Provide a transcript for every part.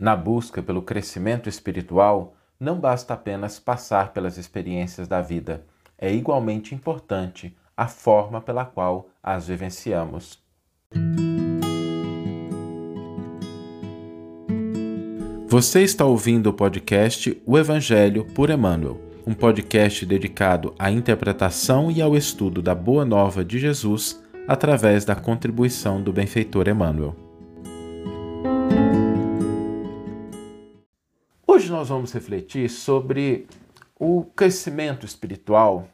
Na busca pelo crescimento espiritual, não basta apenas passar pelas experiências da vida, é igualmente importante a forma pela qual as vivenciamos. Você está ouvindo o podcast O Evangelho por Emmanuel, um podcast dedicado à interpretação e ao estudo da Boa Nova de Jesus através da contribuição do benfeitor Emmanuel. Hoje nós vamos refletir sobre o crescimento espiritual,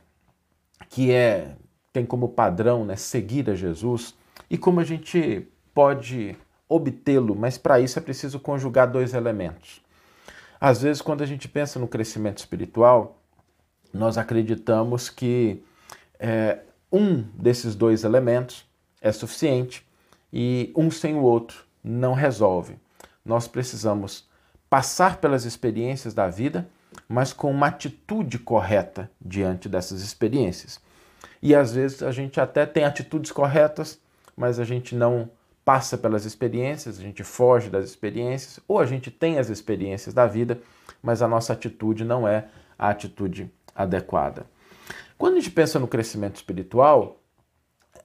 que é tem como padrão né, seguir a Jesus, e como a gente pode obtê-lo, mas para isso é preciso conjugar dois elementos. Às vezes, quando a gente pensa no crescimento espiritual, nós acreditamos que é, um desses dois elementos é suficiente e um sem o outro não resolve. Nós precisamos passar pelas experiências da vida, mas com uma atitude correta diante dessas experiências. E às vezes a gente até tem atitudes corretas, mas a gente não passa pelas experiências, a gente foge das experiências, ou a gente tem as experiências da vida, mas a nossa atitude não é a atitude adequada. Quando a gente pensa no crescimento espiritual,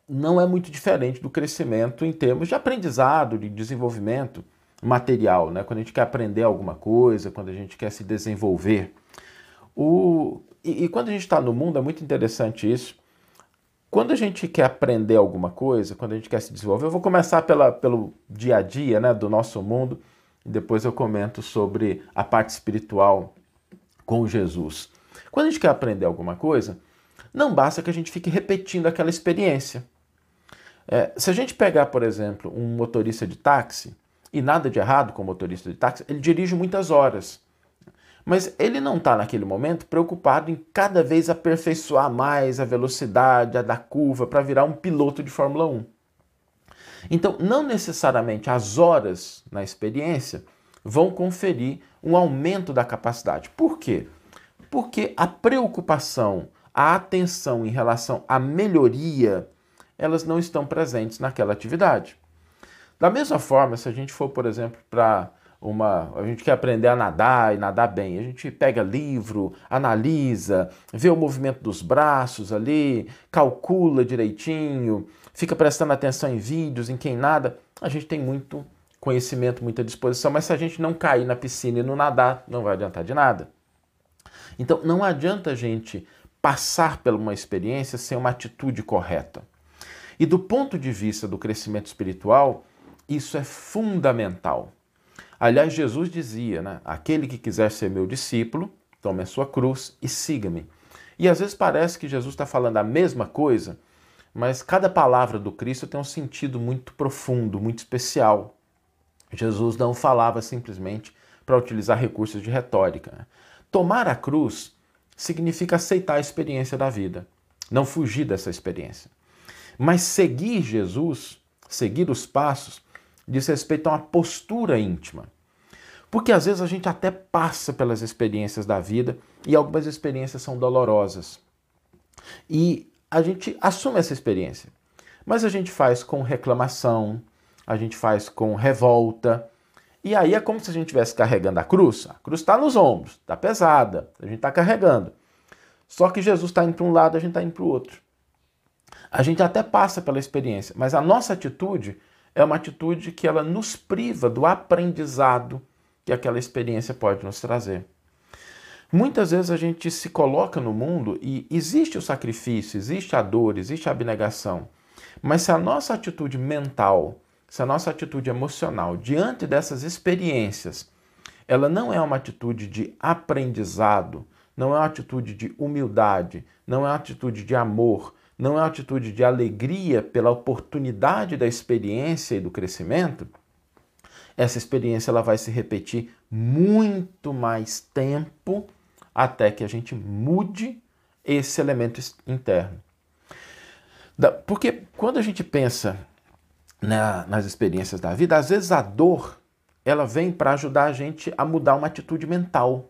não é muito diferente do crescimento em termos de aprendizado, de desenvolvimento material, né? quando a gente quer aprender alguma coisa, quando a gente quer se desenvolver. O... E, e quando a gente está no mundo, é muito interessante isso, quando a gente quer aprender alguma coisa, quando a gente quer se desenvolver, eu vou começar pela, pelo dia a dia né, do nosso mundo e depois eu comento sobre a parte espiritual com Jesus. Quando a gente quer aprender alguma coisa, não basta que a gente fique repetindo aquela experiência. É, se a gente pegar, por exemplo, um motorista de táxi, e nada de errado com o motorista de táxi, ele dirige muitas horas. Mas ele não está naquele momento preocupado em cada vez aperfeiçoar mais a velocidade, a da curva, para virar um piloto de Fórmula 1. Então, não necessariamente as horas na experiência vão conferir um aumento da capacidade. Por quê? Porque a preocupação, a atenção em relação à melhoria, elas não estão presentes naquela atividade. Da mesma forma, se a gente for, por exemplo, para uma. A gente quer aprender a nadar e nadar bem. A gente pega livro, analisa, vê o movimento dos braços ali, calcula direitinho, fica prestando atenção em vídeos, em quem nada. A gente tem muito conhecimento, muita disposição, mas se a gente não cair na piscina e não nadar, não vai adiantar de nada. Então não adianta a gente passar por uma experiência sem uma atitude correta. E do ponto de vista do crescimento espiritual, isso é fundamental. Aliás, Jesus dizia, né? Aquele que quiser ser meu discípulo, tome a sua cruz e siga-me. E às vezes parece que Jesus está falando a mesma coisa, mas cada palavra do Cristo tem um sentido muito profundo, muito especial. Jesus não falava simplesmente para utilizar recursos de retórica. Né? Tomar a cruz significa aceitar a experiência da vida, não fugir dessa experiência. Mas seguir Jesus, seguir os passos, diz respeito a uma postura íntima. Porque às vezes a gente até passa pelas experiências da vida e algumas experiências são dolorosas. E a gente assume essa experiência. Mas a gente faz com reclamação, a gente faz com revolta. E aí é como se a gente estivesse carregando a cruz. A cruz está nos ombros, está pesada, a gente está carregando. Só que Jesus está indo para um lado, a gente está indo para o outro. A gente até passa pela experiência, mas a nossa atitude é uma atitude que ela nos priva do aprendizado que aquela experiência pode nos trazer. Muitas vezes a gente se coloca no mundo e existe o sacrifício, existe a dor, existe a abnegação. Mas se a nossa atitude mental, se a nossa atitude emocional diante dessas experiências, ela não é uma atitude de aprendizado, não é uma atitude de humildade, não é uma atitude de amor, não é uma atitude de alegria pela oportunidade da experiência e do crescimento, essa experiência ela vai se repetir muito mais tempo até que a gente mude esse elemento interno. Porque quando a gente pensa na, nas experiências da vida, às vezes a dor ela vem para ajudar a gente a mudar uma atitude mental.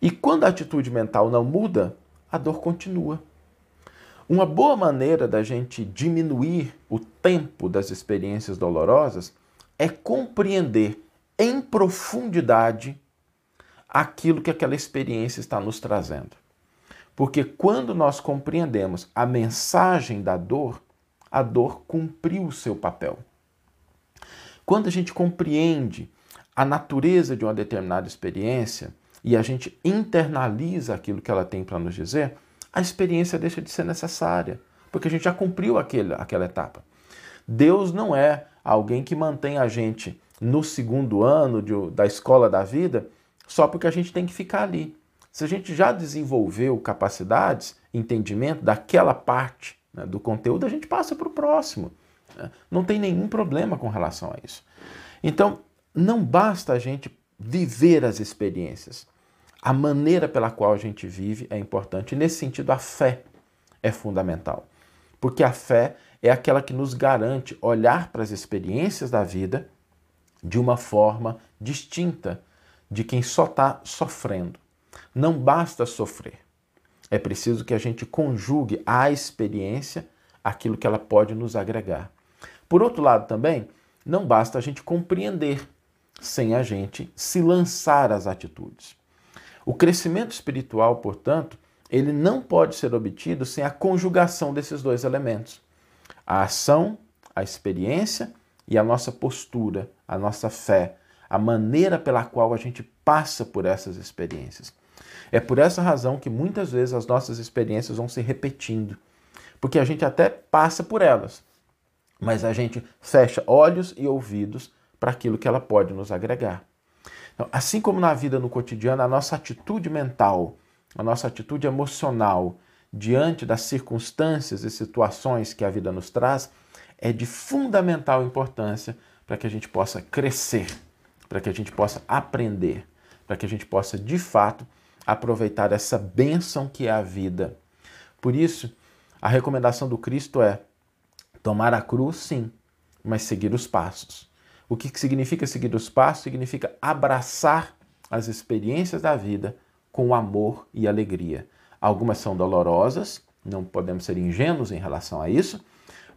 E quando a atitude mental não muda, a dor continua. Uma boa maneira da gente diminuir o tempo das experiências dolorosas é compreender em profundidade aquilo que aquela experiência está nos trazendo. Porque quando nós compreendemos a mensagem da dor, a dor cumpriu o seu papel. Quando a gente compreende a natureza de uma determinada experiência e a gente internaliza aquilo que ela tem para nos dizer, a experiência deixa de ser necessária, porque a gente já cumpriu aquele, aquela etapa. Deus não é alguém que mantém a gente no segundo ano de, da escola da vida só porque a gente tem que ficar ali. Se a gente já desenvolveu capacidades, entendimento daquela parte né, do conteúdo, a gente passa para o próximo. Né? Não tem nenhum problema com relação a isso. Então, não basta a gente viver as experiências. A maneira pela qual a gente vive é importante. Nesse sentido, a fé é fundamental. Porque a fé é aquela que nos garante olhar para as experiências da vida de uma forma distinta de quem só está sofrendo. Não basta sofrer. É preciso que a gente conjugue à experiência aquilo que ela pode nos agregar. Por outro lado, também, não basta a gente compreender sem a gente se lançar às atitudes. O crescimento espiritual, portanto, ele não pode ser obtido sem a conjugação desses dois elementos a ação, a experiência e a nossa postura, a nossa fé, a maneira pela qual a gente passa por essas experiências. É por essa razão que muitas vezes as nossas experiências vão se repetindo, porque a gente até passa por elas, mas a gente fecha olhos e ouvidos para aquilo que ela pode nos agregar. Então, assim como na vida no cotidiano, a nossa atitude mental, a nossa atitude emocional, diante das circunstâncias e situações que a vida nos traz, é de fundamental importância para que a gente possa crescer, para que a gente possa aprender, para que a gente possa de fato aproveitar essa bênção que é a vida. Por isso, a recomendação do Cristo é tomar a cruz, sim, mas seguir os passos. O que significa seguir os passos? Significa abraçar as experiências da vida com amor e alegria. Algumas são dolorosas, não podemos ser ingênuos em relação a isso,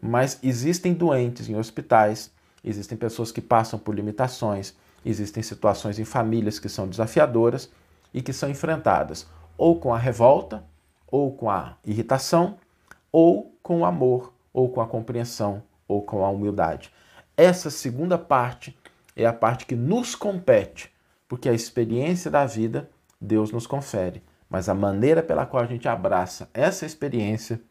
mas existem doentes em hospitais, existem pessoas que passam por limitações, existem situações em famílias que são desafiadoras e que são enfrentadas ou com a revolta, ou com a irritação, ou com o amor, ou com a compreensão, ou com a humildade. Essa segunda parte é a parte que nos compete, porque a experiência da vida Deus nos confere mas a maneira pela qual a gente abraça essa experiência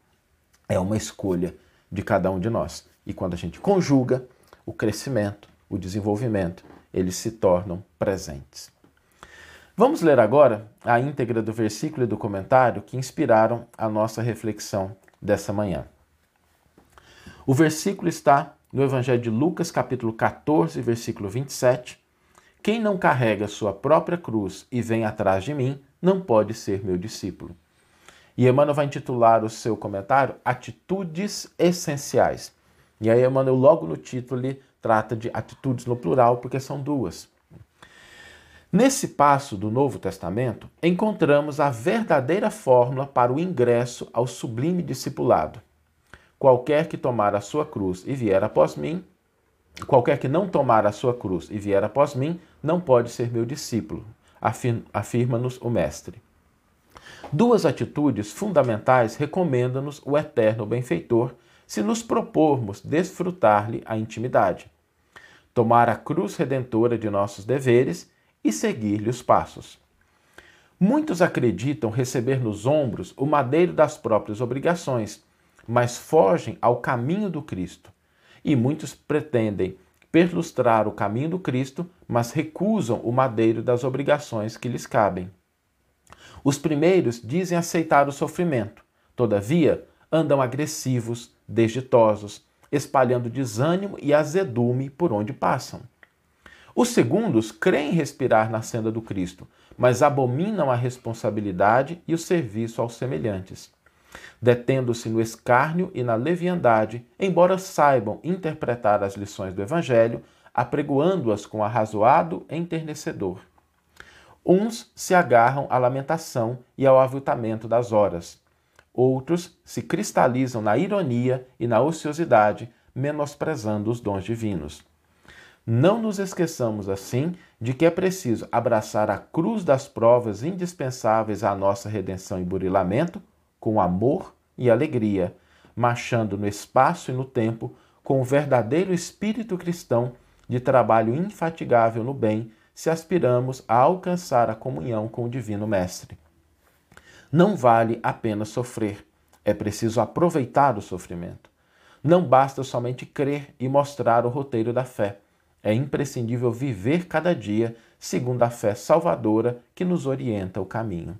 é uma escolha de cada um de nós. E quando a gente conjuga, o crescimento, o desenvolvimento, eles se tornam presentes. Vamos ler agora a íntegra do versículo e do comentário que inspiraram a nossa reflexão dessa manhã. O versículo está no Evangelho de Lucas, capítulo 14, versículo 27. Quem não carrega sua própria cruz e vem atrás de mim, não pode ser meu discípulo. E Emmanuel vai intitular o seu comentário Atitudes Essenciais. E aí Emmanuel logo no título ele trata de atitudes no plural, porque são duas. Nesse passo do Novo Testamento, encontramos a verdadeira fórmula para o ingresso ao sublime discipulado. Qualquer que tomar a sua cruz e vier após mim, qualquer que não tomar a sua cruz e vier após mim, não pode ser meu discípulo afirma-nos o Mestre. Duas atitudes fundamentais recomenda-nos o eterno benfeitor se nos propormos desfrutar-lhe a intimidade. Tomar a cruz redentora de nossos deveres e seguir-lhe os passos. Muitos acreditam receber nos ombros o madeiro das próprias obrigações, mas fogem ao caminho do Cristo. E muitos pretendem perlustrar o caminho do Cristo, mas recusam o madeiro das obrigações que lhes cabem. Os primeiros dizem aceitar o sofrimento, todavia andam agressivos, desditosos, espalhando desânimo e azedume por onde passam. Os segundos creem respirar na senda do Cristo, mas abominam a responsabilidade e o serviço aos semelhantes detendo-se no escárnio e na leviandade, embora saibam interpretar as lições do Evangelho, apregoando-as com arrazoado enternecedor. Uns se agarram à lamentação e ao aviltamento das horas. Outros se cristalizam na ironia e na ociosidade, menosprezando os dons divinos. Não nos esqueçamos, assim, de que é preciso abraçar a cruz das provas indispensáveis à nossa redenção e burilamento com amor e alegria, marchando no espaço e no tempo com o verdadeiro espírito cristão de trabalho infatigável no bem, se aspiramos a alcançar a comunhão com o Divino Mestre. Não vale apenas sofrer, é preciso aproveitar o sofrimento. Não basta somente crer e mostrar o roteiro da fé. É imprescindível viver cada dia segundo a fé salvadora que nos orienta o caminho.